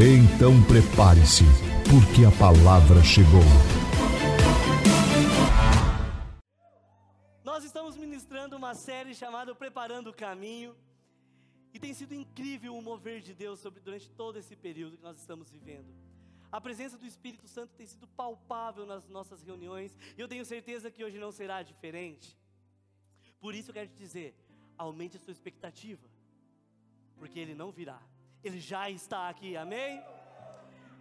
Então prepare-se, porque a palavra chegou. Nós estamos ministrando uma série chamada Preparando o Caminho. E tem sido incrível o mover de Deus sobre, durante todo esse período que nós estamos vivendo. A presença do Espírito Santo tem sido palpável nas nossas reuniões, e eu tenho certeza que hoje não será diferente. Por isso eu quero te dizer: aumente a sua expectativa, porque Ele não virá. Ele já está aqui, amém?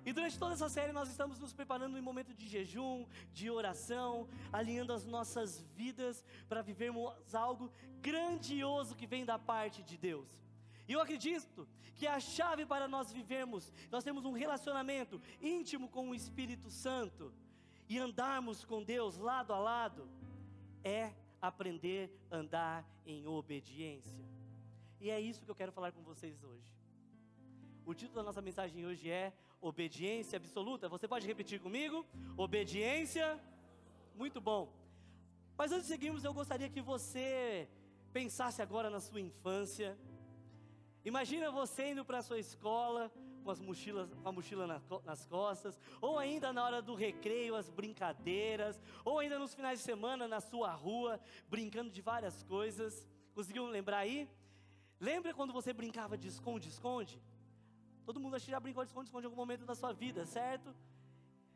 E durante toda essa série nós estamos nos preparando em momento de jejum, de oração, alinhando as nossas vidas para vivermos algo grandioso que vem da parte de Deus. E eu acredito que a chave para nós vivermos, nós temos um relacionamento íntimo com o Espírito Santo e andarmos com Deus lado a lado, é aprender a andar em obediência. E é isso que eu quero falar com vocês hoje. O título da nossa mensagem hoje é Obediência Absoluta. Você pode repetir comigo? Obediência. Muito bom. Mas antes de seguirmos, eu gostaria que você pensasse agora na sua infância. Imagina você indo para a sua escola com, as mochilas, com a mochila nas costas, ou ainda na hora do recreio, as brincadeiras, ou ainda nos finais de semana na sua rua, brincando de várias coisas. Conseguiu lembrar aí? Lembra quando você brincava de esconde-esconde? Todo mundo acho que já brincou de esconde-esconde em algum momento da sua vida, certo?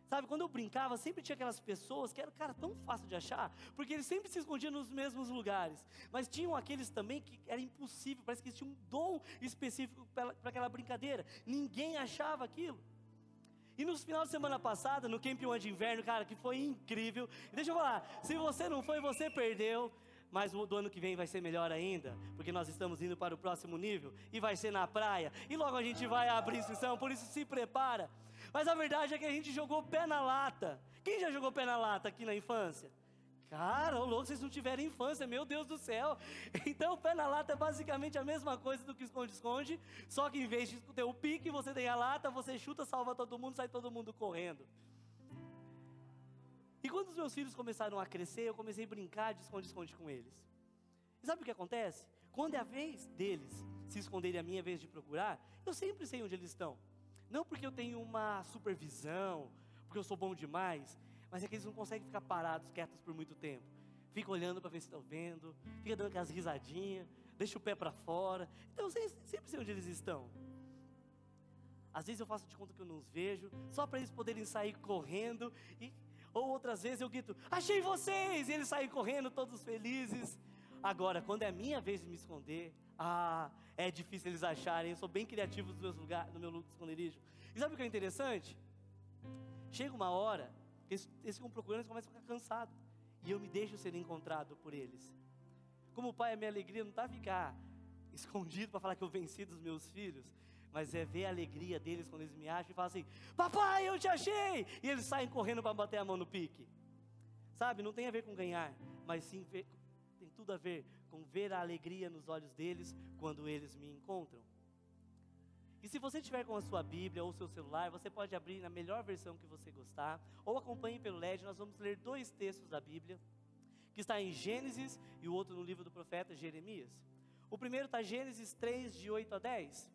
Sabe, quando eu brincava, sempre tinha aquelas pessoas que eram, cara, tão fácil de achar, porque eles sempre se escondiam nos mesmos lugares. Mas tinham aqueles também que era impossível, parece que eles tinham um dom específico para aquela brincadeira. Ninguém achava aquilo. E no final de semana passada, no Camp One de Inverno, cara, que foi incrível. Deixa eu falar, se você não foi, você perdeu mas do ano que vem vai ser melhor ainda, porque nós estamos indo para o próximo nível e vai ser na praia. E logo a gente vai abrir inscrição, por isso se prepara. Mas a verdade é que a gente jogou pé na lata. Quem já jogou pé na lata aqui na infância? Cara, ô louco, vocês não tiveram infância, meu Deus do céu. Então, pé na lata é basicamente a mesma coisa do que esconde-esconde, só que em vez de ter o pique, você tem a lata, você chuta, salva todo mundo, sai todo mundo correndo. E quando os meus filhos começaram a crescer, eu comecei a brincar de esconde-esconde com eles. E sabe o que acontece? Quando é a vez deles se esconderem a minha vez de procurar, eu sempre sei onde eles estão. Não porque eu tenho uma supervisão, porque eu sou bom demais, mas é que eles não conseguem ficar parados, quietos por muito tempo. Fica olhando para ver se estão vendo, fica dando aquelas risadinhas, deixa o pé para fora. Então eu sempre sei onde eles estão. Às vezes eu faço de conta que eu não os vejo, só para eles poderem sair correndo e ou outras vezes eu grito, achei vocês! E eles saem correndo, todos felizes. Agora, quando é minha vez de me esconder, ah, é difícil eles acharem. Eu sou bem criativo no, lugar, no meu esconderijo. E sabe o que é interessante? Chega uma hora que eles, eles ficam procurando e começam a ficar cansados. E eu me deixo ser encontrado por eles. Como pai, a minha alegria não está ficar escondido para falar que eu venci dos meus filhos, mas é ver a alegria deles quando eles me acham e falam assim: Papai, eu te achei! E eles saem correndo para bater a mão no pique. Sabe, não tem a ver com ganhar, mas sim ver, tem tudo a ver com ver a alegria nos olhos deles quando eles me encontram. E se você estiver com a sua Bíblia ou seu celular, você pode abrir na melhor versão que você gostar, ou acompanhe pelo LED, nós vamos ler dois textos da Bíblia, que está em Gênesis e o outro no livro do profeta Jeremias. O primeiro está Gênesis 3, de 8 a 10.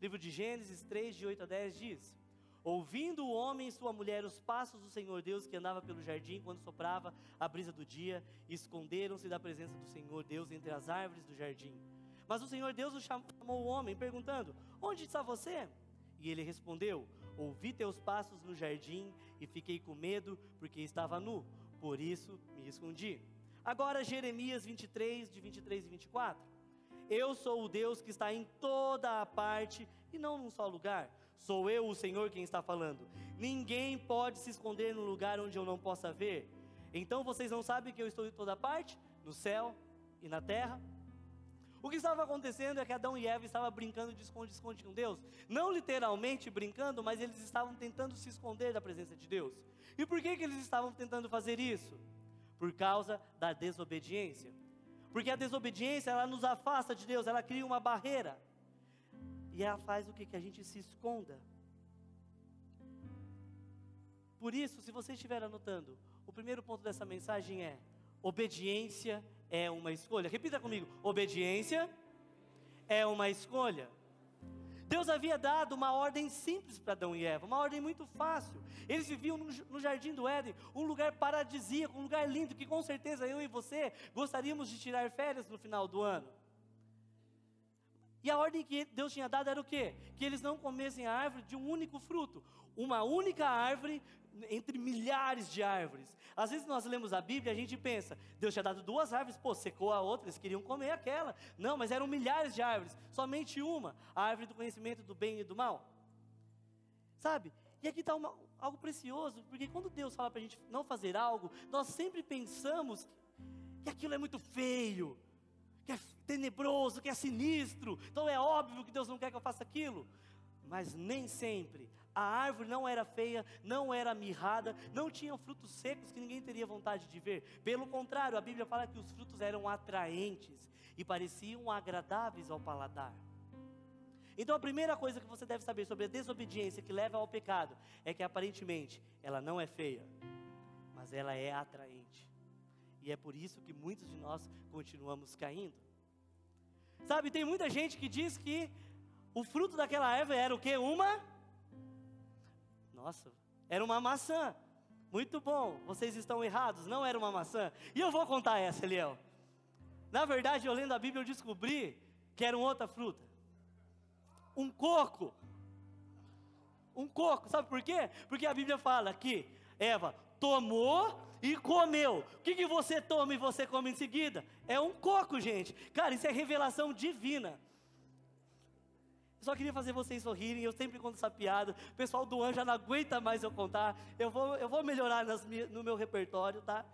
Livro de Gênesis 3, de 8 a 10 diz: Ouvindo o homem e sua mulher os passos do Senhor Deus que andava pelo jardim quando soprava a brisa do dia, esconderam-se da presença do Senhor Deus entre as árvores do jardim. Mas o Senhor Deus o chamou o homem, perguntando: Onde está você? E ele respondeu: Ouvi teus passos no jardim e fiquei com medo, porque estava nu, por isso me escondi. Agora, Jeremias 23, de 23 e 24. Eu sou o Deus que está em toda a parte e não num só lugar. Sou eu, o Senhor, quem está falando. Ninguém pode se esconder no lugar onde eu não possa ver. Então vocês não sabem que eu estou em toda parte? No céu e na terra? O que estava acontecendo é que Adão e Eva estavam brincando de esconde-esconde com Deus. Não literalmente brincando, mas eles estavam tentando se esconder da presença de Deus. E por que, que eles estavam tentando fazer isso? Por causa da desobediência. Porque a desobediência, ela nos afasta de Deus, ela cria uma barreira. E ela faz o que? Que a gente se esconda. Por isso, se você estiver anotando, o primeiro ponto dessa mensagem é: obediência é uma escolha. Repita comigo: obediência é uma escolha. Deus havia dado uma ordem simples para Adão e Eva, uma ordem muito fácil. Eles viviam no, jardim do Éden, um lugar paradisíaco, um lugar lindo, que com certeza eu e você gostaríamos de tirar férias no final do ano. E a ordem que Deus tinha dado era o quê? Que eles não comessem a árvore de um único fruto, uma única árvore entre milhares de árvores. Às vezes nós lemos a Bíblia e a gente pensa, Deus tinha dado duas árvores, pô, secou a outra, eles queriam comer aquela. Não, mas eram milhares de árvores, somente uma, a árvore do conhecimento do bem e do mal. Sabe? E aqui está algo precioso, porque quando Deus fala para a gente não fazer algo, nós sempre pensamos que aquilo é muito feio, que é tenebroso, que é sinistro, então é óbvio que Deus não quer que eu faça aquilo. Mas nem sempre a árvore não era feia, não era mirrada, não tinha frutos secos que ninguém teria vontade de ver. Pelo contrário, a Bíblia fala que os frutos eram atraentes e pareciam agradáveis ao paladar. Então a primeira coisa que você deve saber sobre a desobediência que leva ao pecado é que aparentemente ela não é feia, mas ela é atraente. E é por isso que muitos de nós continuamos caindo. Sabe, tem muita gente que diz que o fruto daquela árvore era o que? Uma nossa, era uma maçã. Muito bom, vocês estão errados, não era uma maçã. E eu vou contar essa, Eliel. Na verdade, eu lendo a Bíblia, eu descobri que era uma outra fruta. Um coco. Um coco, sabe por quê? Porque a Bíblia fala que Eva tomou e comeu. O que, que você toma e você come em seguida? É um coco, gente. Cara, isso é revelação divina. Só queria fazer vocês sorrirem, eu sempre conto essa piada. O pessoal do anjo já não aguenta mais eu contar. Eu vou, eu vou melhorar nas, no meu repertório, tá?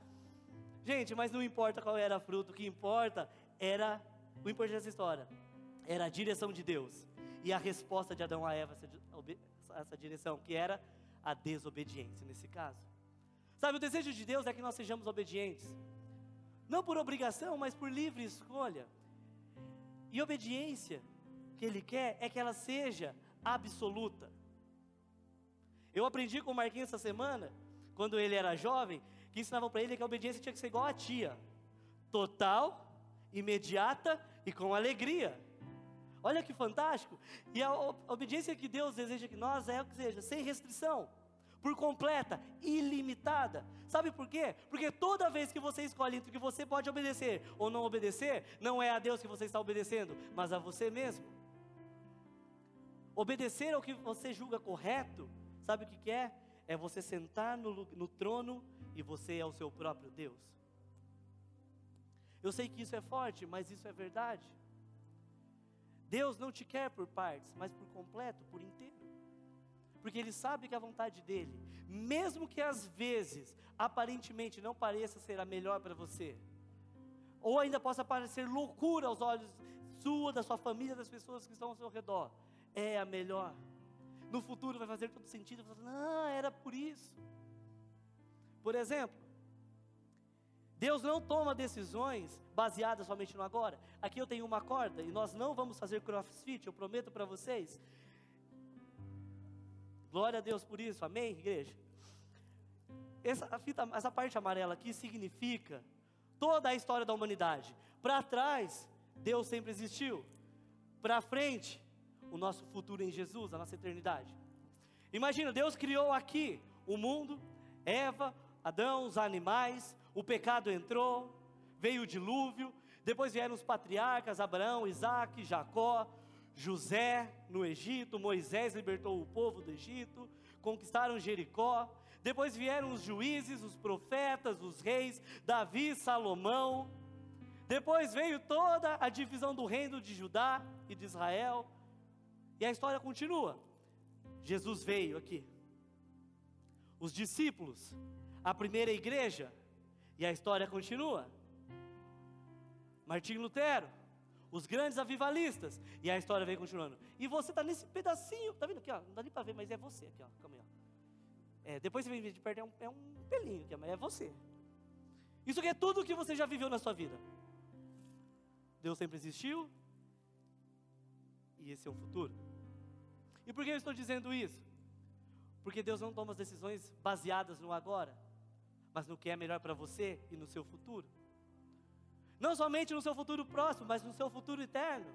Gente, mas não importa qual era a fruta, o que importa era, o importante dessa história, era a direção de Deus. E a resposta de Adão a Eva, essa, essa direção, que era a desobediência nesse caso. Sabe, o desejo de Deus é que nós sejamos obedientes. Não por obrigação, mas por livre escolha. E obediência que Ele quer é que ela seja absoluta. Eu aprendi com o Marquinhos essa semana, quando ele era jovem, que ensinavam para ele que a obediência tinha que ser igual a tia: total, imediata e com alegria. Olha que fantástico! E a obediência que Deus deseja que nós é o que seja, sem restrição, por completa, ilimitada. Sabe por quê? Porque toda vez que você escolhe entre o que você pode obedecer ou não obedecer, não é a Deus que você está obedecendo, mas a você mesmo. Obedecer ao que você julga correto, sabe o que, que é? É você sentar no, no trono e você é o seu próprio Deus. Eu sei que isso é forte, mas isso é verdade. Deus não te quer por partes, mas por completo, por inteiro. Porque Ele sabe que a vontade dEle, mesmo que às vezes, aparentemente não pareça ser a melhor para você, ou ainda possa parecer loucura aos olhos sua, da sua família, das pessoas que estão ao seu redor, é a melhor. No futuro vai fazer todo sentido. Não, era por isso. Por exemplo, Deus não toma decisões baseadas somente no agora. Aqui eu tenho uma corda e nós não vamos fazer crossfit, eu prometo para vocês. Glória a Deus por isso, amém, igreja? Essa, fita, essa parte amarela aqui significa toda a história da humanidade. Para trás, Deus sempre existiu. Para frente, o nosso futuro em Jesus, a nossa eternidade. Imagina, Deus criou aqui o mundo, Eva, Adão, os animais, o pecado entrou, veio o dilúvio, depois vieram os patriarcas, Abraão, Isaac, Jacó, José no Egito, Moisés libertou o povo do Egito, conquistaram Jericó, depois vieram os juízes, os profetas, os reis, Davi, Salomão, depois veio toda a divisão do reino de Judá e de Israel, e a história continua. Jesus veio aqui. Os discípulos, a primeira igreja, e a história continua. Martim Lutero, os grandes avivalistas. E a história vem continuando. E você está nesse pedacinho, tá vendo aqui, ó? Não dá nem para ver, mas é você aqui, ó. Calma aí, ó. É, depois você vem de perto, é um, é um pelinho aqui, mas é você. Isso aqui é tudo o que você já viveu na sua vida. Deus sempre existiu. E esse é o futuro. E por que eu estou dizendo isso? Porque Deus não toma as decisões baseadas no agora, mas no que é melhor para você e no seu futuro. Não somente no seu futuro próximo, mas no seu futuro eterno.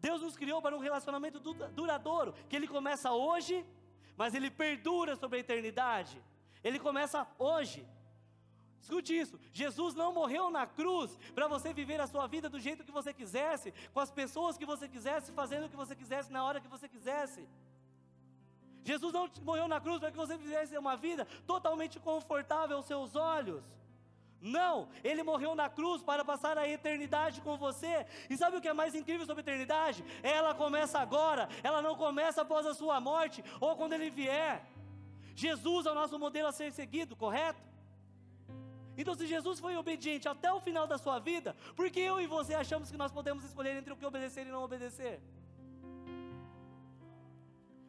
Deus nos criou para um relacionamento duradouro, que ele começa hoje, mas ele perdura sobre a eternidade. Ele começa hoje. Escute isso: Jesus não morreu na cruz para você viver a sua vida do jeito que você quisesse, com as pessoas que você quisesse, fazendo o que você quisesse, na hora que você quisesse. Jesus não morreu na cruz para que você fizesse uma vida totalmente confortável aos seus olhos. Não, ele morreu na cruz para passar a eternidade com você. E sabe o que é mais incrível sobre a eternidade? Ela começa agora, ela não começa após a sua morte ou quando ele vier. Jesus é o nosso modelo a ser seguido, correto? Então, se Jesus foi obediente até o final da sua vida, por que eu e você achamos que nós podemos escolher entre o que obedecer e não obedecer?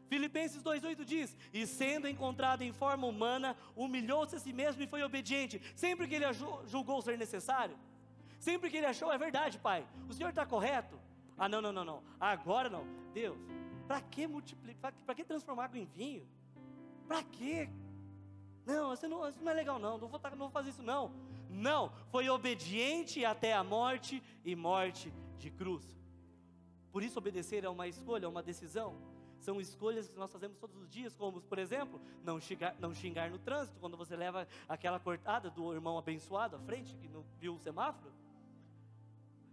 Filipenses 2,8 diz: E sendo encontrado em forma humana, humilhou-se a si mesmo e foi obediente, sempre que ele julgou ser necessário. Sempre que ele achou, é verdade, pai, o senhor está correto. Ah, não, não, não, não, agora não. Deus, para que multiplicar, para que transformar água em vinho? Para que? Não, isso não, isso não é legal, não, não vou, tá, não vou fazer isso, não. Não, foi obediente até a morte e morte de cruz. Por isso, obedecer é uma escolha, é uma decisão. São escolhas que nós fazemos todos os dias, como, por exemplo, não xingar, não xingar no trânsito, quando você leva aquela cortada do irmão abençoado à frente, que não viu o semáforo.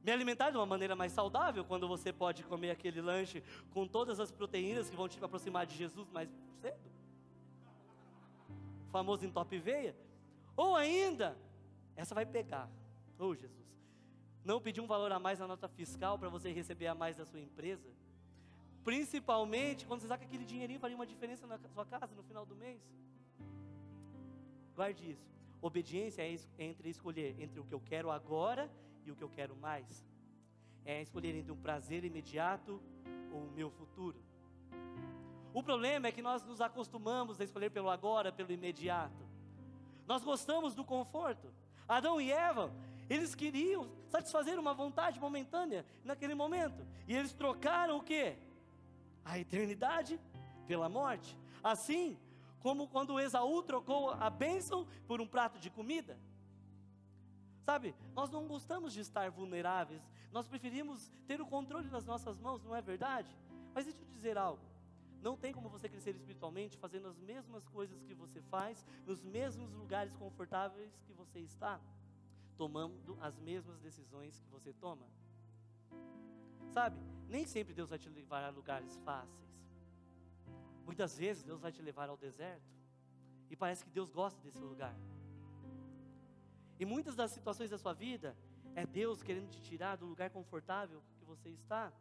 Me alimentar de uma maneira mais saudável, quando você pode comer aquele lanche com todas as proteínas que vão te aproximar de Jesus mais cedo. Famoso entope veia. Ou ainda, essa vai pegar. Oh, Jesus. Não pedir um valor a mais na nota fiscal para você receber a mais da sua empresa. Principalmente quando você sabe que aquele dinheirinho faria uma diferença na sua casa no final do mês. Guarde isso. Obediência é entre escolher entre o que eu quero agora e o que eu quero mais. É escolher entre um prazer imediato ou o meu futuro. O problema é que nós nos acostumamos a escolher pelo agora, pelo imediato. Nós gostamos do conforto. Adão e Eva, eles queriam satisfazer uma vontade momentânea naquele momento. E eles trocaram o quê? a eternidade pela morte. Assim como quando Esaú trocou a bênção por um prato de comida. Sabe, nós não gostamos de estar vulneráveis, nós preferimos ter o controle nas nossas mãos, não é verdade? Mas deixa eu dizer algo. Não tem como você crescer espiritualmente fazendo as mesmas coisas que você faz, nos mesmos lugares confortáveis que você está, tomando as mesmas decisões que você toma. Sabe, nem sempre Deus vai te levar a lugares fáceis. Muitas vezes Deus vai te levar ao deserto. E parece que Deus gosta desse lugar. E muitas das situações da sua vida é Deus querendo te tirar do lugar confortável que você está.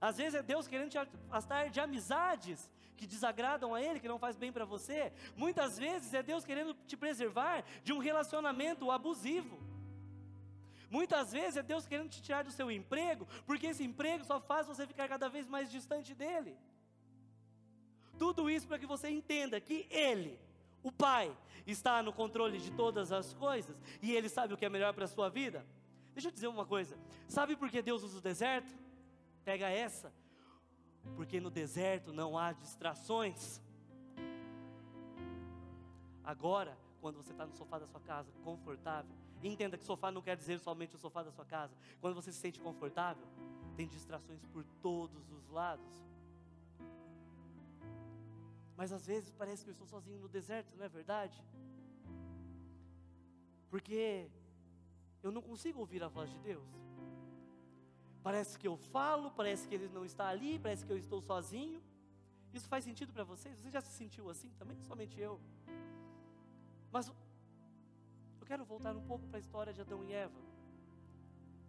Às vezes é Deus querendo te afastar de amizades que desagradam a Ele, que não faz bem para você. Muitas vezes é Deus querendo te preservar de um relacionamento abusivo. Muitas vezes é Deus querendo te tirar do seu emprego, porque esse emprego só faz você ficar cada vez mais distante dele. Tudo isso para que você entenda que Ele, o Pai, está no controle de todas as coisas e Ele sabe o que é melhor para a sua vida. Deixa eu dizer uma coisa: sabe por que Deus usa o deserto? Pega essa, porque no deserto não há distrações. Agora, quando você está no sofá da sua casa, confortável, Entenda que sofá não quer dizer somente o sofá da sua casa. Quando você se sente confortável, tem distrações por todos os lados. Mas às vezes parece que eu estou sozinho no deserto, não é verdade? Porque eu não consigo ouvir a voz de Deus. Parece que eu falo, parece que Ele não está ali, parece que eu estou sozinho. Isso faz sentido para vocês? Você já se sentiu assim também? Somente eu. Mas eu quero voltar um pouco para a história de Adão e Eva.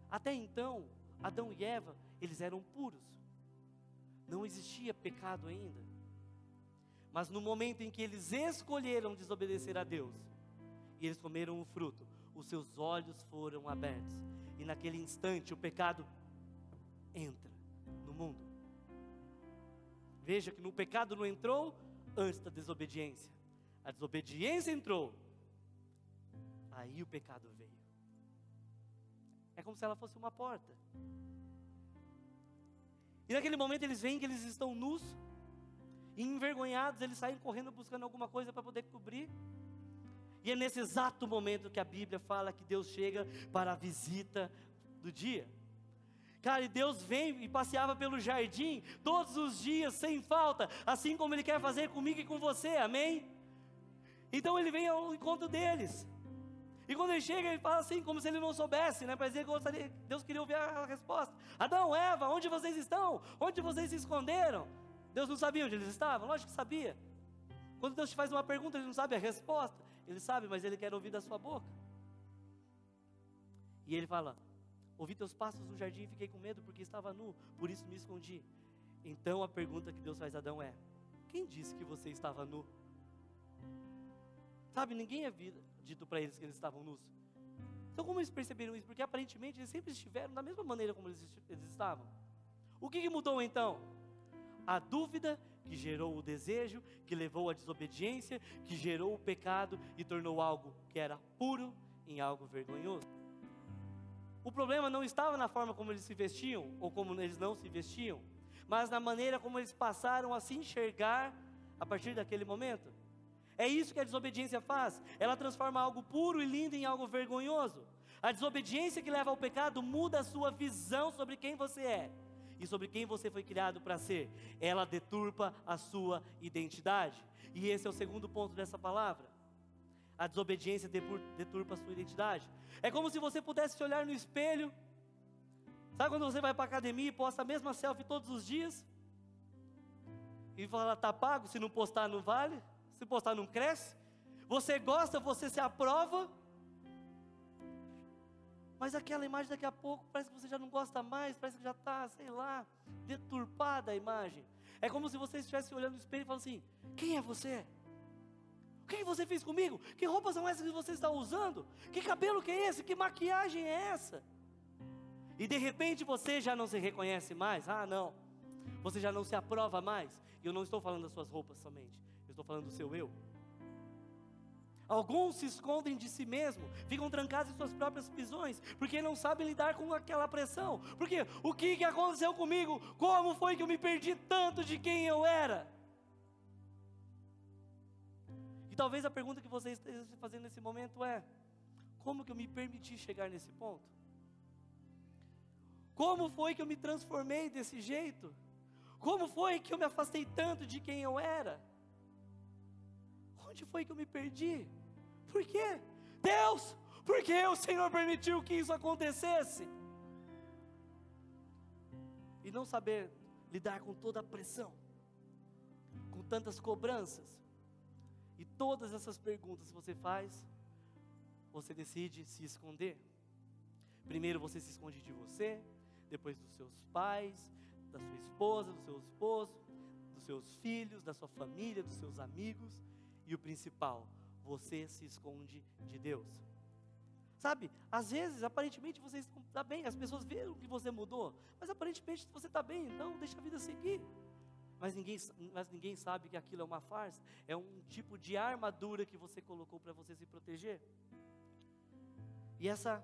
Até então, Adão e Eva, eles eram puros. Não existia pecado ainda. Mas no momento em que eles escolheram desobedecer a Deus, e eles comeram o fruto, os seus olhos foram abertos. E naquele instante o pecado entra no mundo. Veja que no pecado não entrou antes da desobediência. A desobediência entrou. Aí o pecado veio. É como se ela fosse uma porta. E naquele momento eles veem que eles estão nus, e envergonhados, eles saem correndo buscando alguma coisa para poder cobrir. E é nesse exato momento que a Bíblia fala que Deus chega para a visita do dia. Cara, e Deus vem e passeava pelo jardim todos os dias, sem falta, assim como Ele quer fazer comigo e com você, amém? Então Ele vem ao encontro deles. E quando ele chega, ele fala assim, como se ele não soubesse, né? Dizer que gostaria, Deus queria ouvir a resposta. Adão, Eva, onde vocês estão? Onde vocês se esconderam? Deus não sabia onde eles estavam? Lógico que sabia. Quando Deus te faz uma pergunta, ele não sabe a resposta. Ele sabe, mas ele quer ouvir da sua boca. E ele fala: Ouvi teus passos no jardim e fiquei com medo porque estava nu, por isso me escondi. Então a pergunta que Deus faz a Adão é: Quem disse que você estava nu? Sabe, ninguém havia dito para eles que eles estavam nus. Então, como eles perceberam isso? Porque aparentemente eles sempre estiveram da mesma maneira como eles, eles estavam. O que, que mudou então? A dúvida que gerou o desejo, que levou à desobediência, que gerou o pecado e tornou algo que era puro em algo vergonhoso. O problema não estava na forma como eles se vestiam ou como eles não se vestiam, mas na maneira como eles passaram a se enxergar a partir daquele momento. É isso que a desobediência faz. Ela transforma algo puro e lindo em algo vergonhoso. A desobediência que leva ao pecado muda a sua visão sobre quem você é e sobre quem você foi criado para ser. Ela deturpa a sua identidade. E esse é o segundo ponto dessa palavra. A desobediência deturpa a sua identidade. É como se você pudesse se olhar no espelho. Sabe quando você vai para a academia e posta a mesma selfie todos os dias? E fala, tá pago, se não postar não vale? Se postar não cresce. Você gosta, você se aprova. Mas aquela imagem daqui a pouco parece que você já não gosta mais, parece que já está, sei lá, deturpada a imagem. É como se você estivesse olhando no espelho e falando assim: quem é você? O que você fez comigo? Que roupas são essas que você está usando? Que cabelo que é esse? Que maquiagem é essa? E de repente você já não se reconhece mais. Ah, não. Você já não se aprova mais. E eu não estou falando das suas roupas somente estou falando do seu eu. Alguns se escondem de si mesmo, ficam trancados em suas próprias prisões, porque não sabem lidar com aquela pressão. Porque o que aconteceu comigo? Como foi que eu me perdi tanto de quem eu era? Talvez a pergunta que você esteja se fazendo nesse momento é: como que eu me permiti chegar nesse ponto? Como foi que eu me transformei desse jeito? Como foi que eu me afastei tanto de quem eu era? Onde foi que eu me perdi? Por quê? Deus, por que o Senhor permitiu que isso acontecesse? E não saber lidar com toda a pressão, com tantas cobranças, e todas essas perguntas que você faz, você decide se esconder. Primeiro você se esconde de você, depois dos seus pais, da sua esposa, do seu esposo, dos seus filhos, da sua família, dos seus amigos e o principal, você se esconde de Deus. Sabe, às vezes, aparentemente você está bem, as pessoas veem que você mudou, mas aparentemente você está bem, então deixa a vida seguir. Mas ninguém, mas ninguém sabe que aquilo é uma farsa, é um tipo de armadura que você colocou para você se proteger. E essa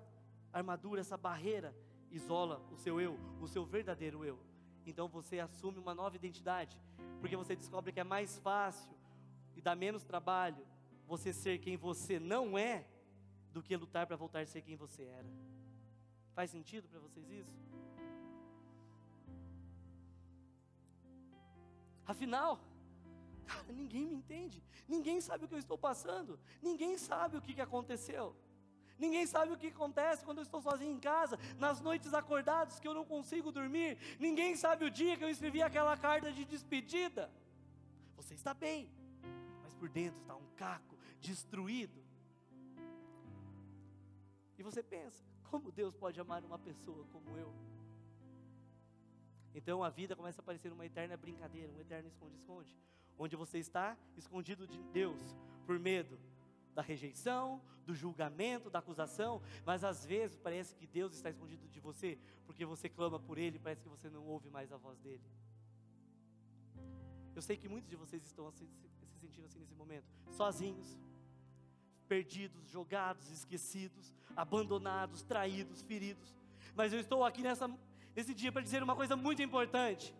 armadura, essa barreira, isola o seu eu, o seu verdadeiro eu. Então você assume uma nova identidade, porque você descobre que é mais fácil e dá menos trabalho você ser quem você não é do que lutar para voltar a ser quem você era. Faz sentido para vocês isso? Afinal, cara, ninguém me entende, ninguém sabe o que eu estou passando, ninguém sabe o que, que aconteceu. Ninguém sabe o que acontece quando eu estou sozinho em casa, nas noites acordados que eu não consigo dormir. Ninguém sabe o dia que eu escrevi aquela carta de despedida. Você está bem, por dentro está um caco destruído. E você pensa, como Deus pode amar uma pessoa como eu? Então a vida começa a parecer uma eterna brincadeira, um eterno esconde-esconde, onde você está escondido de Deus por medo, da rejeição, do julgamento, da acusação, mas às vezes parece que Deus está escondido de você, porque você clama por Ele, parece que você não ouve mais a voz dele. Eu sei que muitos de vocês estão assim, se sentindo assim nesse momento, sozinhos, perdidos, jogados, esquecidos, abandonados, traídos, feridos. Mas eu estou aqui nessa, nesse dia para dizer uma coisa muito importante.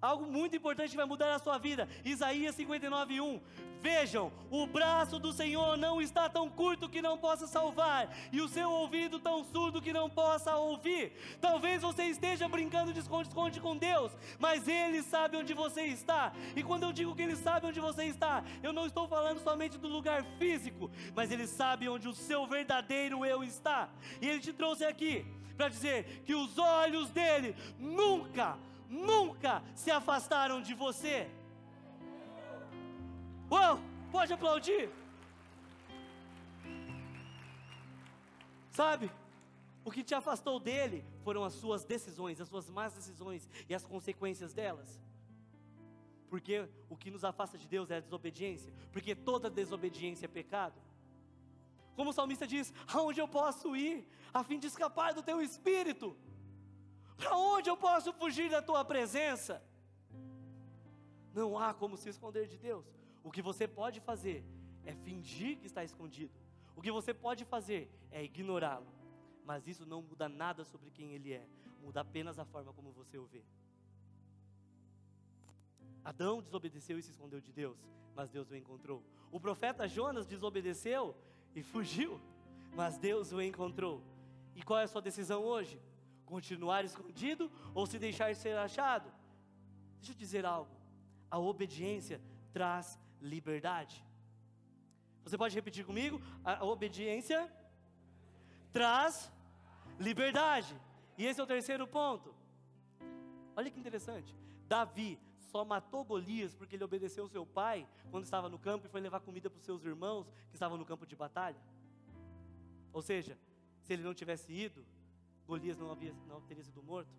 Algo muito importante vai mudar a sua vida. Isaías 59:1. Vejam, o braço do Senhor não está tão curto que não possa salvar, e o seu ouvido tão surdo que não possa ouvir. Talvez você esteja brincando de esconde-esconde com Deus, mas Ele sabe onde você está. E quando eu digo que Ele sabe onde você está, eu não estou falando somente do lugar físico, mas Ele sabe onde o seu verdadeiro eu está. E Ele te trouxe aqui para dizer que os olhos dele nunca nunca se afastaram de você. Uau, pode aplaudir. Sabe, o que te afastou dele foram as suas decisões, as suas más decisões e as consequências delas. Porque o que nos afasta de Deus é a desobediência, porque toda desobediência é pecado. Como o salmista diz: aonde eu posso ir a fim de escapar do teu espírito? Para onde eu posso fugir da tua presença? Não há como se esconder de Deus. O que você pode fazer é fingir que está escondido. O que você pode fazer é ignorá-lo. Mas isso não muda nada sobre quem ele é, muda apenas a forma como você o vê. Adão desobedeceu e se escondeu de Deus, mas Deus o encontrou. O profeta Jonas desobedeceu e fugiu, mas Deus o encontrou. E qual é a sua decisão hoje? continuar escondido ou se deixar ser achado? Deixa eu dizer algo. A obediência traz liberdade. Você pode repetir comigo? A obediência traz liberdade. E esse é o terceiro ponto. Olha que interessante. Davi só matou Golias porque ele obedeceu seu pai quando estava no campo e foi levar comida para os seus irmãos que estavam no campo de batalha. Ou seja, se ele não tivesse ido, Golias não, havia, não teria sido morto.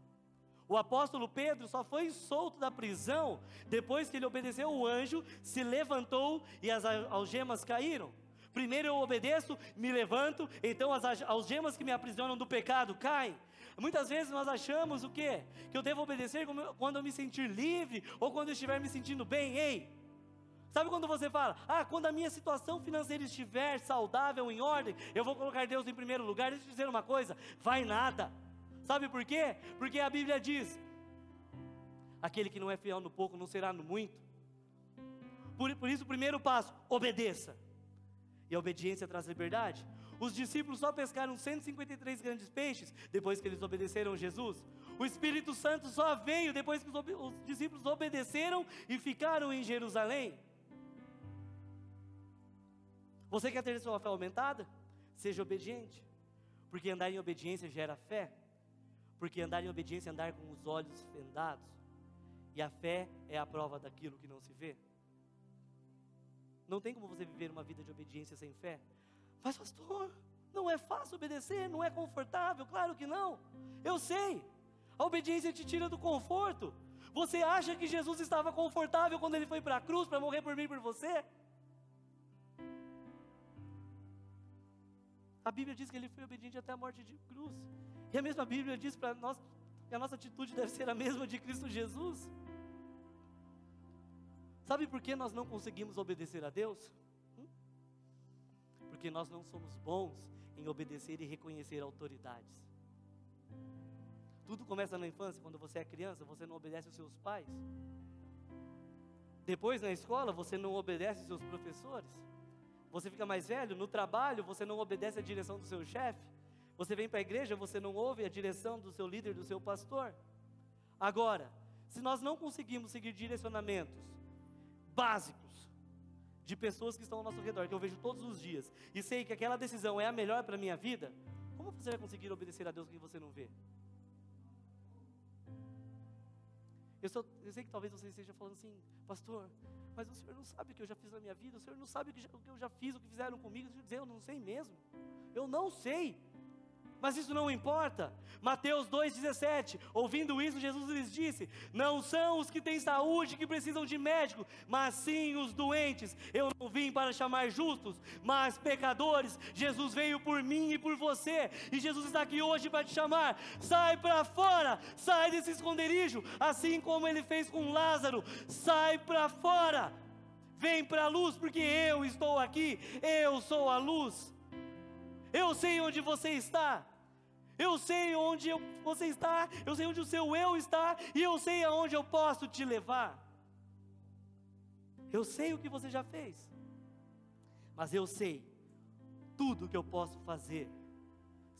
O apóstolo Pedro só foi solto da prisão depois que ele obedeceu o anjo, se levantou e as algemas caíram. Primeiro eu obedeço, me levanto, então as algemas que me aprisionam do pecado caem. Muitas vezes nós achamos o quê? Que eu devo obedecer quando eu me sentir livre ou quando eu estiver me sentindo bem. Ei, Sabe quando você fala, ah, quando a minha situação financeira estiver saudável, em ordem, eu vou colocar Deus em primeiro lugar? Deixa eu dizer uma coisa: vai nada. Sabe por quê? Porque a Bíblia diz: aquele que não é fiel no pouco não será no muito. Por, por isso, o primeiro passo, obedeça. E a obediência traz liberdade. Os discípulos só pescaram 153 grandes peixes depois que eles obedeceram Jesus. O Espírito Santo só veio depois que os, os discípulos obedeceram e ficaram em Jerusalém. Você quer ter sua fé aumentada? Seja obediente. Porque andar em obediência gera fé. Porque andar em obediência é andar com os olhos vendados. E a fé é a prova daquilo que não se vê. Não tem como você viver uma vida de obediência sem fé. Mas, pastor, não é fácil obedecer, não é confortável, claro que não. Eu sei. A obediência te tira do conforto. Você acha que Jesus estava confortável quando ele foi para a cruz para morrer por mim e por você? A Bíblia diz que ele foi obediente até a morte de cruz. E a mesma Bíblia diz para nós que a nossa atitude deve ser a mesma de Cristo Jesus. Sabe por que nós não conseguimos obedecer a Deus? Hum? Porque nós não somos bons em obedecer e reconhecer autoridades. Tudo começa na infância, quando você é criança, você não obedece aos seus pais. Depois na escola, você não obedece aos seus professores você fica mais velho, no trabalho você não obedece à direção do seu chefe, você vem para a igreja, você não ouve a direção do seu líder, do seu pastor. Agora, se nós não conseguimos seguir direcionamentos básicos de pessoas que estão ao nosso redor, que eu vejo todos os dias, e sei que aquela decisão é a melhor para a minha vida, como você vai conseguir obedecer a Deus que você não vê? Eu, sou, eu sei que talvez você esteja falando assim, pastor, mas o Senhor não sabe o que eu já fiz na minha vida, o Senhor não sabe o que, já, o que eu já fiz, o que fizeram comigo. Eu não sei mesmo. Eu não sei. Mas isso não importa. Mateus 2,17. Ouvindo isso, Jesus lhes disse: Não são os que têm saúde que precisam de médico, mas sim os doentes. Eu não vim para chamar justos, mas pecadores. Jesus veio por mim e por você. E Jesus está aqui hoje para te chamar. Sai para fora, sai desse esconderijo, assim como ele fez com Lázaro. Sai para fora. Vem para a luz, porque eu estou aqui. Eu sou a luz. Eu sei onde você está. Eu sei onde eu, você está, eu sei onde o seu eu está, e eu sei aonde eu posso te levar. Eu sei o que você já fez, mas eu sei tudo o que eu posso fazer,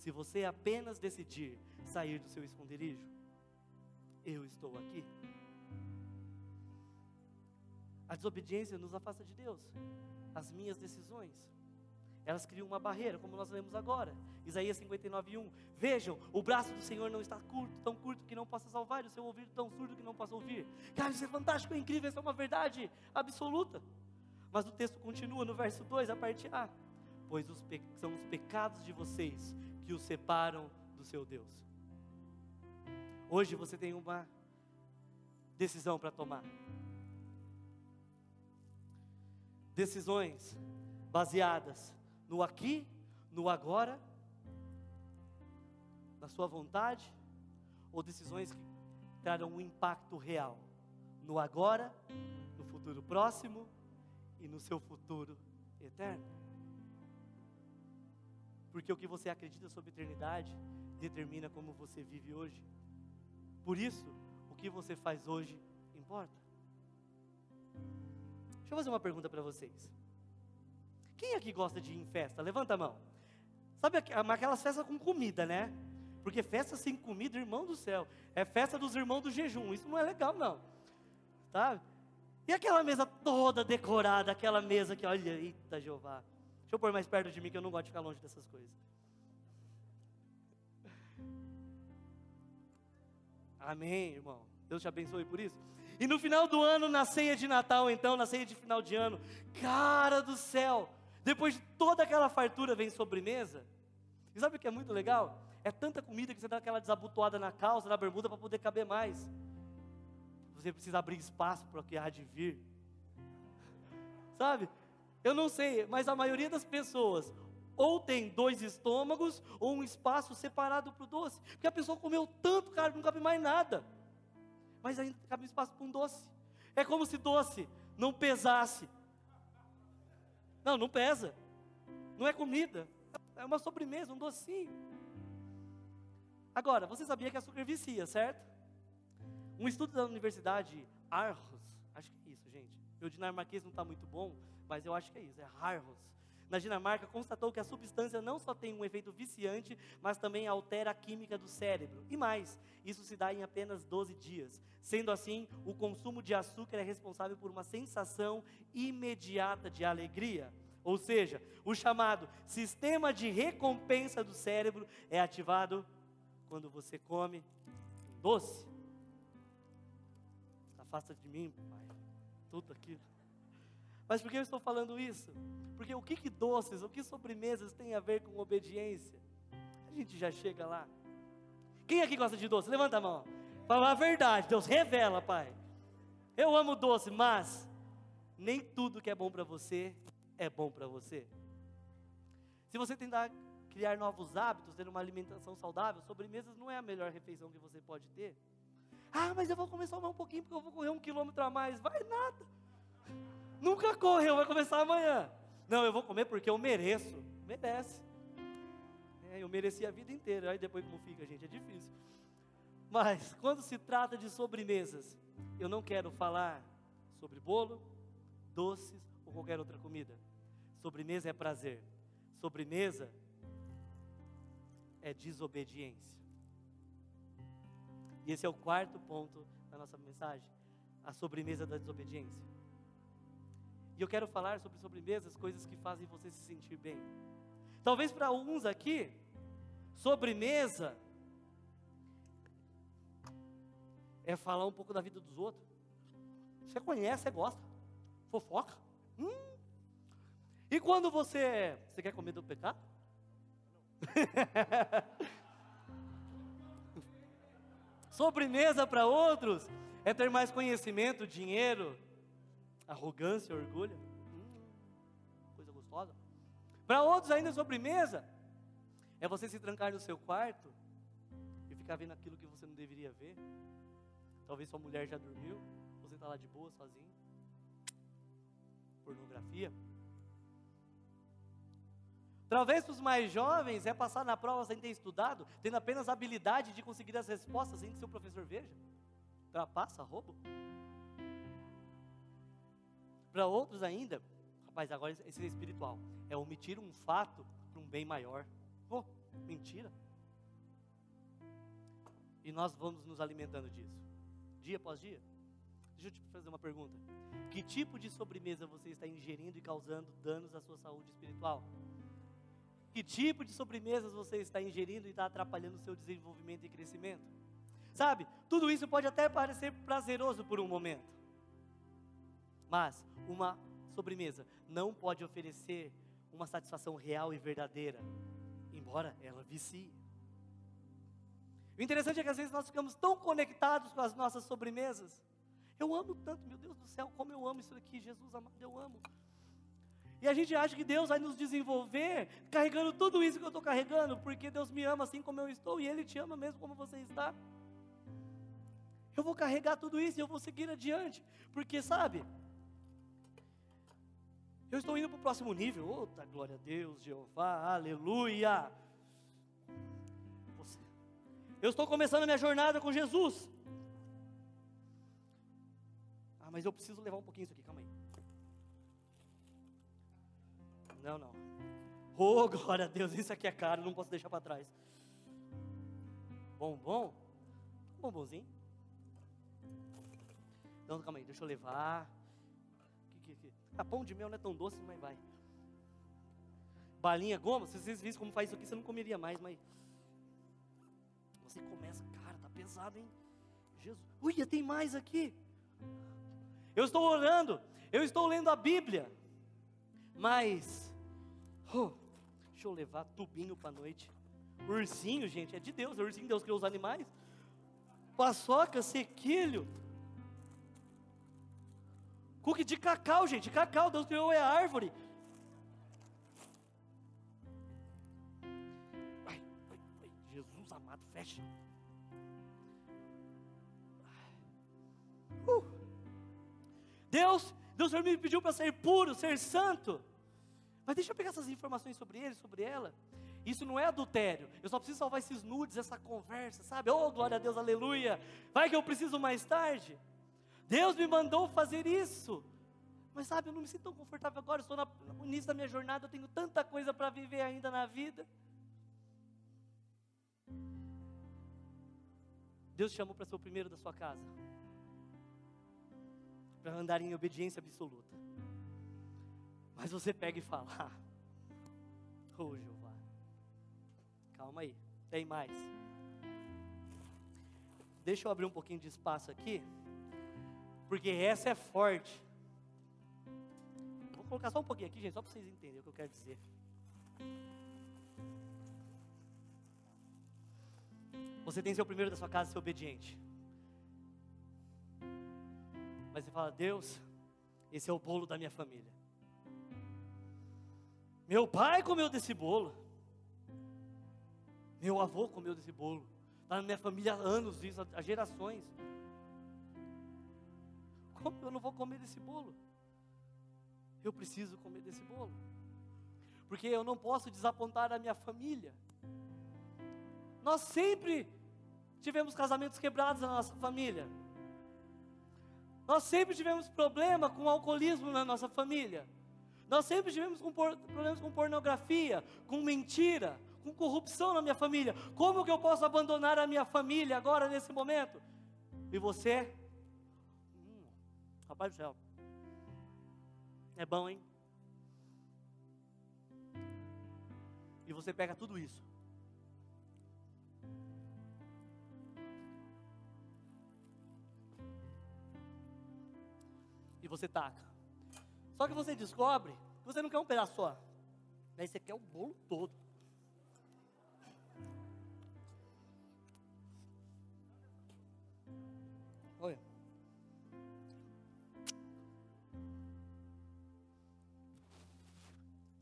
se você apenas decidir sair do seu esconderijo. Eu estou aqui. A desobediência nos afasta de Deus, as minhas decisões. Elas criam uma barreira, como nós lemos agora. Isaías 59:1. Vejam, o braço do Senhor não está curto, tão curto que não possa salvar, o seu ouvido tão surdo que não possa ouvir. Cara, isso é fantástico, é incrível, isso é uma verdade absoluta. Mas o texto continua no verso 2, a parte A. Pois os são os pecados de vocês que os separam do seu Deus. Hoje você tem uma decisão para tomar. Decisões baseadas no aqui, no agora, na sua vontade, ou decisões que trarão um impacto real no agora, no futuro próximo e no seu futuro eterno. Porque o que você acredita sobre eternidade determina como você vive hoje. Por isso, o que você faz hoje importa. Deixa eu fazer uma pergunta para vocês. Quem aqui gosta de ir em festa? Levanta a mão. Sabe aquelas festas com comida, né? Porque festa sem comida, irmão do céu, é festa dos irmãos do jejum. Isso não é legal, não. Tá? E aquela mesa toda decorada, aquela mesa que, olha, eita Jeová. Deixa eu pôr mais perto de mim que eu não gosto de ficar longe dessas coisas. Amém, irmão. Deus te abençoe por isso. E no final do ano, na ceia de Natal, então, na ceia de final de ano, cara do céu, depois de toda aquela fartura vem sobremesa. E sabe o que é muito legal? É tanta comida que você dá aquela desabotoada na calça, na bermuda para poder caber mais. Você precisa abrir espaço para o que há de vir. Sabe? Eu não sei, mas a maioria das pessoas ou tem dois estômagos ou um espaço separado para o doce. Porque a pessoa comeu tanto, cara, não cabe mais nada. Mas ainda cabe espaço para um doce. É como se doce não pesasse. Não, não pesa. Não é comida. É uma sobremesa, um docinho. Agora, você sabia que açúcar vicia, certo? Um estudo da Universidade Aarhus, acho que é isso, gente. Meu dinamarquês não está muito bom, mas eu acho que é isso, é Aarhus. Na Dinamarca, constatou que a substância não só tem um efeito viciante, mas também altera a química do cérebro. E mais, isso se dá em apenas 12 dias. Sendo assim, o consumo de açúcar é responsável por uma sensação imediata de alegria. Ou seja, o chamado sistema de recompensa do cérebro é ativado quando você come doce. Afasta de mim, pai, tudo aquilo. Mas por que eu estou falando isso? Porque o que, que doces, o que sobremesas tem a ver com obediência? A gente já chega lá. Quem aqui gosta de doce? Levanta a mão. Fala a verdade, Deus revela, Pai. Eu amo doce, mas nem tudo que é bom para você é bom para você. Se você tentar criar novos hábitos, ter uma alimentação saudável, sobremesas não é a melhor refeição que você pode ter. Ah, mas eu vou começar a um pouquinho porque eu vou correr um quilômetro a mais. Vai nada. Nunca correu, vai começar amanhã. Não, eu vou comer porque eu mereço. Merece. É, eu mereci a vida inteira. Aí depois como fica, gente, é difícil. Mas quando se trata de sobremesas, eu não quero falar sobre bolo, doces ou qualquer outra comida. Sobremesa é prazer. Sobremesa é desobediência. E esse é o quarto ponto da nossa mensagem: a sobremesa da desobediência. E eu quero falar sobre sobremesas, coisas que fazem você se sentir bem. Talvez para alguns aqui, sobremesa é falar um pouco da vida dos outros. Você conhece, você gosta. Fofoca. Hum. E quando você. Você quer comer do pecado? Sobremesa para outros é ter mais conhecimento, dinheiro, arrogância, orgulho. Hum, coisa gostosa. Para outros, ainda sobremesa é você se trancar no seu quarto e ficar vendo aquilo que você não deveria ver. Talvez sua mulher já dormiu, você está lá de boa, sozinho. Pornografia. Talvez para os mais jovens é passar na prova sem ter estudado, tendo apenas habilidade de conseguir as respostas sem que seu professor veja. Trapaça, roubo. Para outros ainda, rapaz, agora esse é espiritual, é omitir um fato para um bem maior. Oh, mentira. E nós vamos nos alimentando disso, dia após dia. Deixa eu te fazer uma pergunta. Que tipo de sobremesa você está ingerindo e causando danos à sua saúde espiritual? Que tipo de sobremesas você está ingerindo e está atrapalhando o seu desenvolvimento e crescimento? Sabe, tudo isso pode até parecer prazeroso por um momento, mas uma sobremesa não pode oferecer uma satisfação real e verdadeira, embora ela vicie. O interessante é que às vezes nós ficamos tão conectados com as nossas sobremesas. Eu amo tanto, meu Deus do céu, como eu amo isso aqui, Jesus amado, eu amo. E a gente acha que Deus vai nos desenvolver carregando tudo isso que eu estou carregando, porque Deus me ama assim como eu estou e Ele te ama mesmo como você está. Eu vou carregar tudo isso e eu vou seguir adiante, porque sabe, eu estou indo para o próximo nível. Outra glória a Deus, Jeová, aleluia. Eu estou começando a minha jornada com Jesus. Ah, mas eu preciso levar um pouquinho isso aqui, calma aí. Não, não. Oh, glória a Deus, isso aqui é caro, não posso deixar para trás. Bombom? Bombonzinho? Não, calma aí, deixa eu levar. Que, que, que. Ah, pão de mel não é tão doce, mas vai. Balinha, goma, se vocês vissem como faz isso aqui, você não comeria mais, mas. Você começa, cara, tá pesado, hein? Jesus. Ui, tem mais aqui. Eu estou orando, eu estou lendo a Bíblia, mas Oh, deixa eu levar tubinho para noite. Ursinho, gente, é de Deus, é ursinho, Deus criou os animais. Paçoca, sequilho. Cookie de cacau, gente, cacau, Deus criou é a árvore. Ai, ai, ai, Jesus amado, fecha. Uh. Deus, Deus me pediu para ser puro, ser santo. Mas deixa eu pegar essas informações sobre ele, sobre ela. Isso não é adultério. Eu só preciso salvar esses nudes, essa conversa, sabe? Oh, glória a Deus, aleluia. Vai que eu preciso mais tarde. Deus me mandou fazer isso. Mas sabe, eu não me sinto tão confortável agora. Estou no início da minha jornada, eu tenho tanta coisa para viver ainda na vida. Deus te chamou para ser o primeiro da sua casa. Para andar em obediência absoluta. Mas você pega e fala: ah, Oh Jeová, calma aí, tem mais. Deixa eu abrir um pouquinho de espaço aqui, porque essa é forte. Vou colocar só um pouquinho aqui, gente, só para vocês entenderem o que eu quero dizer. Você tem que ser o primeiro da sua casa ser obediente. Mas você fala, Deus, esse é o bolo da minha família. Meu pai comeu desse bolo. Meu avô comeu desse bolo. Está na minha família há anos isso, há gerações. Como eu não vou comer desse bolo? Eu preciso comer desse bolo. Porque eu não posso desapontar a minha família. Nós sempre tivemos casamentos quebrados na nossa família. Nós sempre tivemos problema com alcoolismo na nossa família. Nós sempre tivemos problemas com pornografia, com mentira, com corrupção na minha família. Como que eu posso abandonar a minha família agora, nesse momento? E você? Rapaz do céu. É bom, hein? E você pega tudo isso. E você taca. Só que você descobre que você não quer um pedaço só. Aí você quer o bolo todo.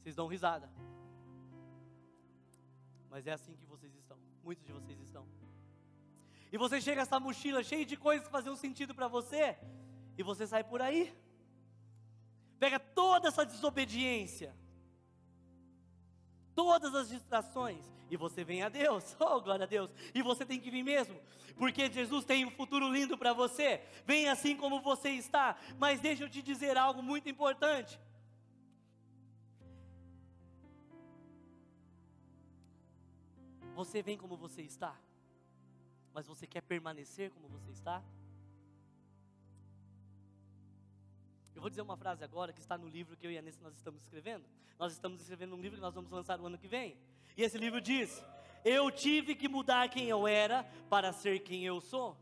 Vocês dão risada. Mas é assim que vocês estão. Muitos de vocês estão. E você chega essa mochila cheia de coisas que faziam sentido para você, e você sai por aí. Pega toda essa desobediência, todas as distrações, e você vem a Deus, oh glória a Deus, e você tem que vir mesmo, porque Jesus tem um futuro lindo para você, vem assim como você está, mas deixa eu te dizer algo muito importante. Você vem como você está, mas você quer permanecer como você está? Eu vou dizer uma frase agora que está no livro que eu e a Nessa nós estamos escrevendo. Nós estamos escrevendo um livro que nós vamos lançar o ano que vem. E esse livro diz: Eu tive que mudar quem eu era para ser quem eu sou.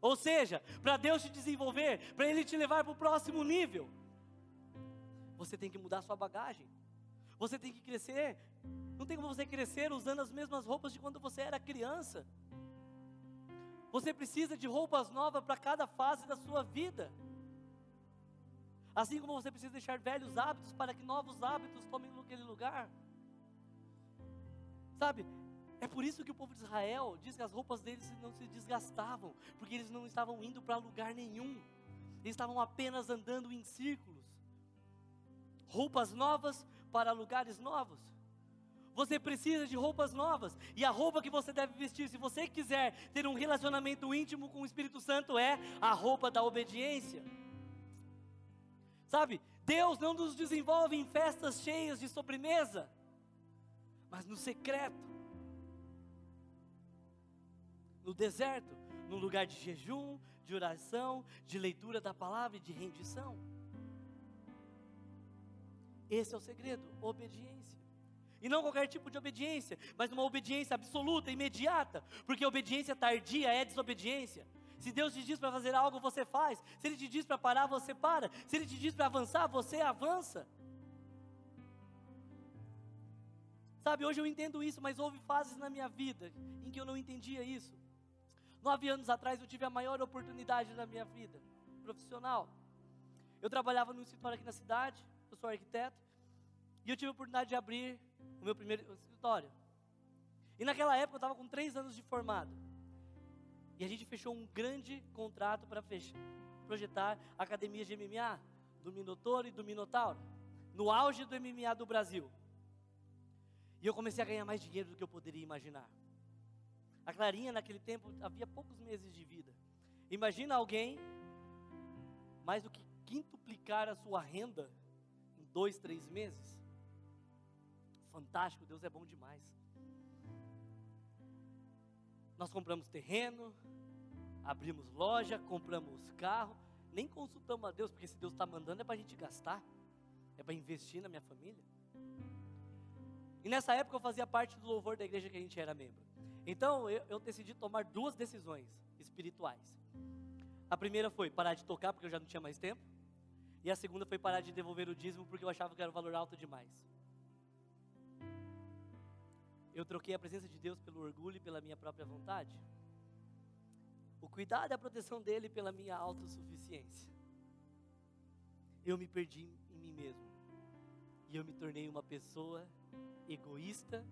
Ou seja, para Deus te desenvolver, para Ele te levar para o próximo nível, você tem que mudar sua bagagem. Você tem que crescer. Não tem como você crescer usando as mesmas roupas de quando você era criança. Você precisa de roupas novas para cada fase da sua vida. Assim como você precisa deixar velhos hábitos para que novos hábitos tomem aquele lugar. Sabe? É por isso que o povo de Israel diz que as roupas deles não se desgastavam, porque eles não estavam indo para lugar nenhum. Eles estavam apenas andando em círculos. Roupas novas para lugares novos. Você precisa de roupas novas. E a roupa que você deve vestir, se você quiser ter um relacionamento íntimo com o Espírito Santo, é a roupa da obediência. Sabe, Deus não nos desenvolve em festas cheias de sobremesa, mas no secreto, no deserto, no lugar de jejum, de oração, de leitura da palavra e de rendição. Esse é o segredo, obediência. E não qualquer tipo de obediência, mas uma obediência absoluta, imediata, porque obediência tardia é desobediência. Se Deus te diz para fazer algo, você faz. Se Ele te diz para parar, você para. Se Ele te diz para avançar, você avança. Sabe, hoje eu entendo isso, mas houve fases na minha vida em que eu não entendia isso. Nove anos atrás eu tive a maior oportunidade da minha vida profissional. Eu trabalhava num escritório aqui na cidade, eu sou arquiteto, e eu tive a oportunidade de abrir o meu primeiro escritório. E naquela época eu estava com três anos de formado. E a gente fechou um grande contrato para projetar academias de MMA, do Minotouro e do Minotauro, no auge do MMA do Brasil. E eu comecei a ganhar mais dinheiro do que eu poderia imaginar. A Clarinha, naquele tempo, havia poucos meses de vida. Imagina alguém mais do que quintuplicar a sua renda dois, três meses fantástico, Deus é bom demais. Nós compramos terreno, abrimos loja, compramos carro, nem consultamos a Deus, porque se Deus está mandando é para a gente gastar, é para investir na minha família. E nessa época eu fazia parte do louvor da igreja que a gente era membro. Então eu, eu decidi tomar duas decisões espirituais. A primeira foi parar de tocar, porque eu já não tinha mais tempo. E a segunda foi parar de devolver o dízimo, porque eu achava que era um valor alto demais. Eu troquei a presença de Deus pelo orgulho e pela minha própria vontade. O cuidado e a proteção dele pela minha autossuficiência. Eu me perdi em mim mesmo. E eu me tornei uma pessoa egoísta,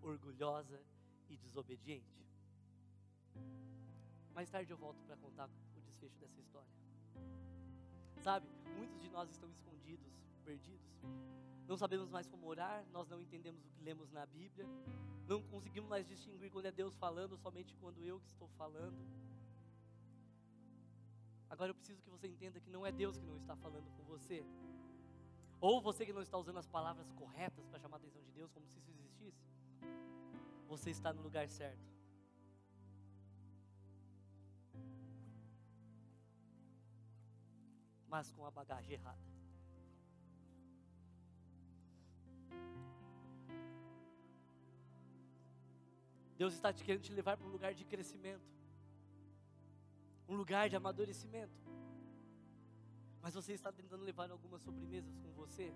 orgulhosa e desobediente. Mais tarde eu volto para contar o desfecho dessa história. Sabe, muitos de nós estão escondidos, perdidos. Não sabemos mais como orar, nós não entendemos o que lemos na Bíblia, não conseguimos mais distinguir quando é Deus falando, somente quando eu que estou falando. Agora eu preciso que você entenda que não é Deus que não está falando com você. Ou você que não está usando as palavras corretas para chamar a atenção de Deus, como se isso existisse. Você está no lugar certo. Mas com a bagagem errada. Deus está te querendo te levar para um lugar de crescimento, um lugar de amadurecimento. Mas você está tentando levar algumas sobremesas com você?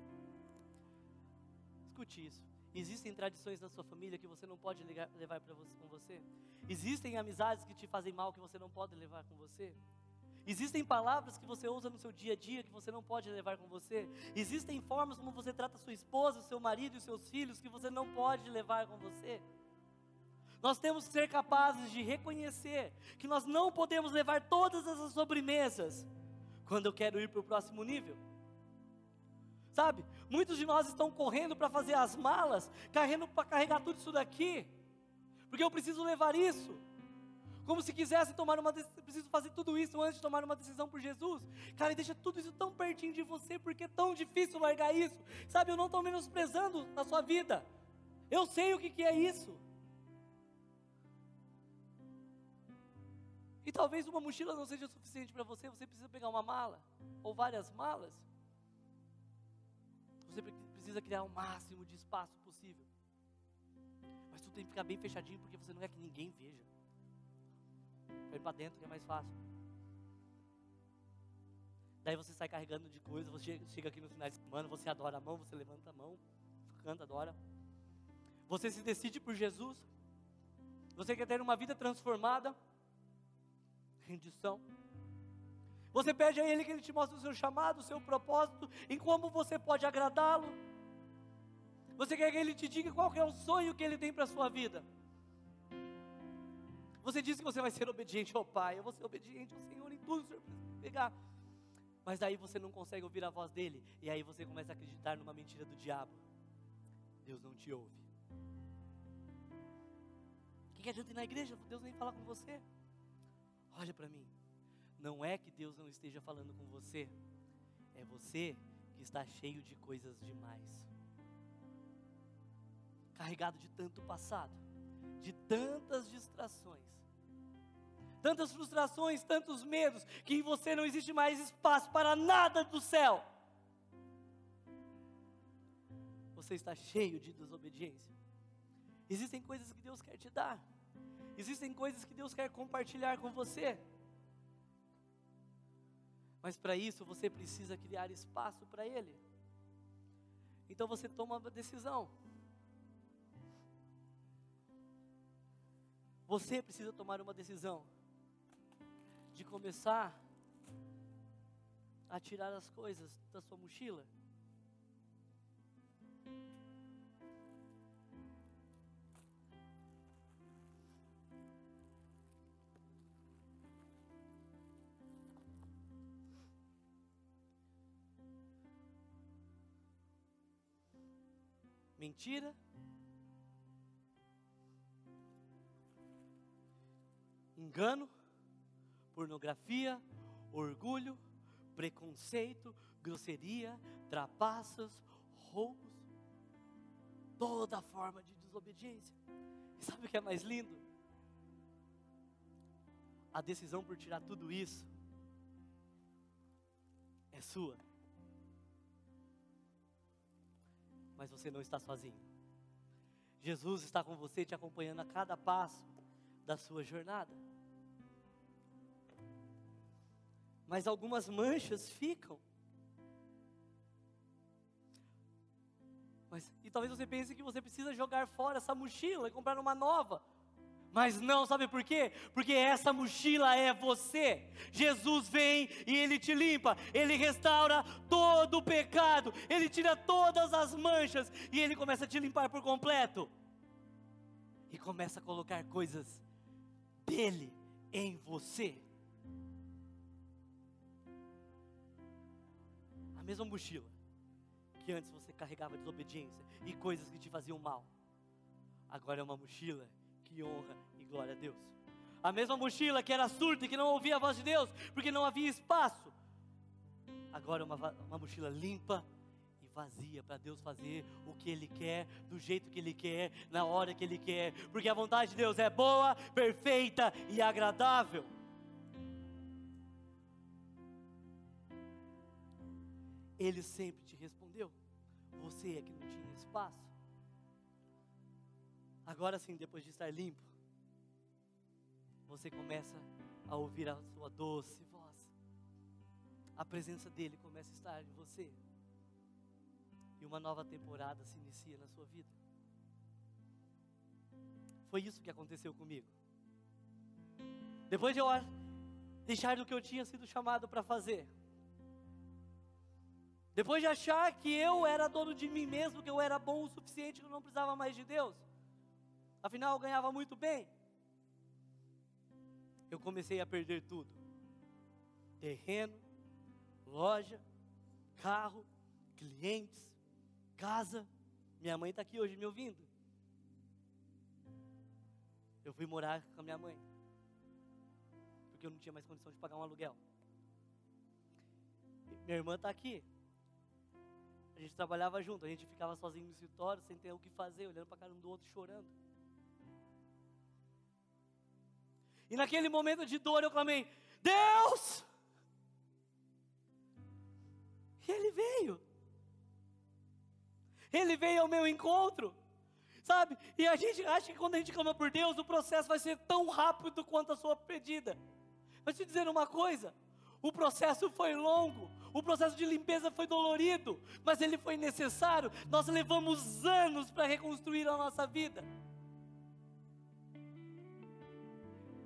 Escute isso. Existem tradições na sua família que você não pode levar para você, com você? Existem amizades que te fazem mal que você não pode levar com você? Existem palavras que você usa no seu dia a dia que você não pode levar com você. Existem formas como você trata sua esposa, seu marido e seus filhos que você não pode levar com você. Nós temos que ser capazes de reconhecer que nós não podemos levar todas essas sobremesas quando eu quero ir para o próximo nível. Sabe, muitos de nós estão correndo para fazer as malas, correndo para carregar tudo isso daqui, porque eu preciso levar isso como se quisesse tomar uma decisão, preciso fazer tudo isso antes de tomar uma decisão por Jesus. Cara, e deixa tudo isso tão pertinho de você, porque é tão difícil largar isso. Sabe, eu não estou menosprezando na sua vida. Eu sei o que, que é isso. E talvez uma mochila não seja suficiente para você, você precisa pegar uma mala, ou várias malas. Você precisa criar o máximo de espaço possível. Mas tudo tem que ficar bem fechadinho, porque você não quer que ninguém veja. Põe para dentro que é mais fácil. Daí você sai carregando de coisa, você chega aqui no final de semana, você adora a mão, você levanta a mão, canta, adora. Você se decide por Jesus. Você quer ter uma vida transformada. Rendição. Você pede a Ele que Ele te mostre o seu chamado, o seu propósito, em como você pode agradá-lo. Você quer que Ele te diga qual é o sonho que Ele tem para a sua vida. Você diz que você vai ser obediente ao Pai, eu vou ser obediente ao Senhor em tudo, Senhor pegar. Mas daí você não consegue ouvir a voz dele, e aí você começa a acreditar numa mentira do diabo. Deus não te ouve. O que, que adianta ir na igreja? Deus nem falar com você. Olha para mim. Não é que Deus não esteja falando com você, é você que está cheio de coisas demais. Carregado de tanto passado, tantas distrações tantas frustrações, tantos medos, que em você não existe mais espaço para nada do céu. Você está cheio de desobediência. Existem coisas que Deus quer te dar, existem coisas que Deus quer compartilhar com você. Mas para isso você precisa criar espaço para Ele. Então você toma uma decisão. Você precisa tomar uma decisão de começar a tirar as coisas da sua mochila. Mentira, engano, pornografia, orgulho, preconceito, grosseria, trapaças, roubos, toda forma de desobediência. E sabe o que é mais lindo? A decisão por tirar tudo isso é sua. Mas você não está sozinho. Jesus está com você, te acompanhando a cada passo da sua jornada. Mas algumas manchas ficam. Mas, e talvez você pense que você precisa jogar fora essa mochila e comprar uma nova. Mas não, sabe por quê? Porque essa mochila é você. Jesus vem e ele te limpa, ele restaura todo o pecado, ele tira todas as manchas e ele começa a te limpar por completo. E começa a colocar coisas dele em você. Mesma mochila que antes você carregava desobediência e coisas que te faziam mal. Agora é uma mochila que honra e glória a Deus. A mesma mochila que era surda e que não ouvia a voz de Deus, porque não havia espaço. Agora é uma, uma mochila limpa e vazia para Deus fazer o que Ele quer, do jeito que Ele quer, na hora que Ele quer, porque a vontade de Deus é boa, perfeita e agradável. Ele sempre te respondeu. Você é que não tinha espaço. Agora sim, depois de estar limpo, você começa a ouvir a sua doce voz. A presença dele começa a estar em você. E uma nova temporada se inicia na sua vida. Foi isso que aconteceu comigo. Depois de eu deixar do que eu tinha sido chamado para fazer. Depois de achar que eu era dono de mim mesmo, que eu era bom o suficiente, que eu não precisava mais de Deus. Afinal, eu ganhava muito bem. Eu comecei a perder tudo: terreno, loja, carro, clientes, casa. Minha mãe está aqui hoje me ouvindo. Eu fui morar com a minha mãe porque eu não tinha mais condição de pagar um aluguel. Minha irmã está aqui. A gente trabalhava junto, a gente ficava sozinho no escritório, sem ter o que fazer, olhando para a cara um do outro, chorando. E naquele momento de dor eu clamei: Deus! E Ele veio. Ele veio ao meu encontro. Sabe? E a gente acha que quando a gente clama por Deus, o processo vai ser tão rápido quanto a sua pedida. Mas te dizer uma coisa: o processo foi longo, o processo de limpeza foi dolorido, mas ele foi necessário. Nós levamos anos para reconstruir a nossa vida.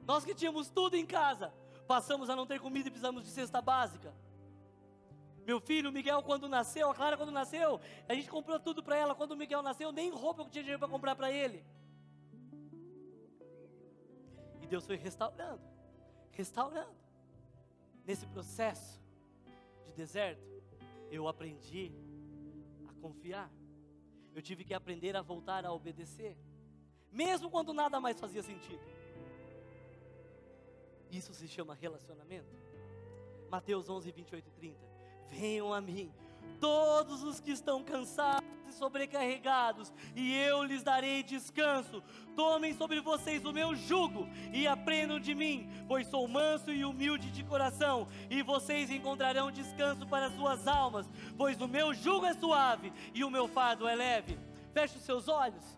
Nós que tínhamos tudo em casa, passamos a não ter comida e precisamos de cesta básica. Meu filho, Miguel, quando nasceu, a Clara, quando nasceu, a gente comprou tudo para ela. Quando o Miguel nasceu, nem roupa eu tinha dinheiro para comprar para ele. E Deus foi restaurando restaurando. Nesse processo deserto, eu aprendi a confiar. Eu tive que aprender a voltar a obedecer, mesmo quando nada mais fazia sentido. Isso se chama relacionamento. Mateus 11, 28 e 30. Venham a mim, todos os que estão cansados e sobrecarregados, e eu lhes darei descanso. Tomem sobre vocês o meu jugo e aprendam de mim, pois sou manso e humilde de coração, e vocês encontrarão descanso para suas almas, pois o meu jugo é suave e o meu fardo é leve. Feche os seus olhos.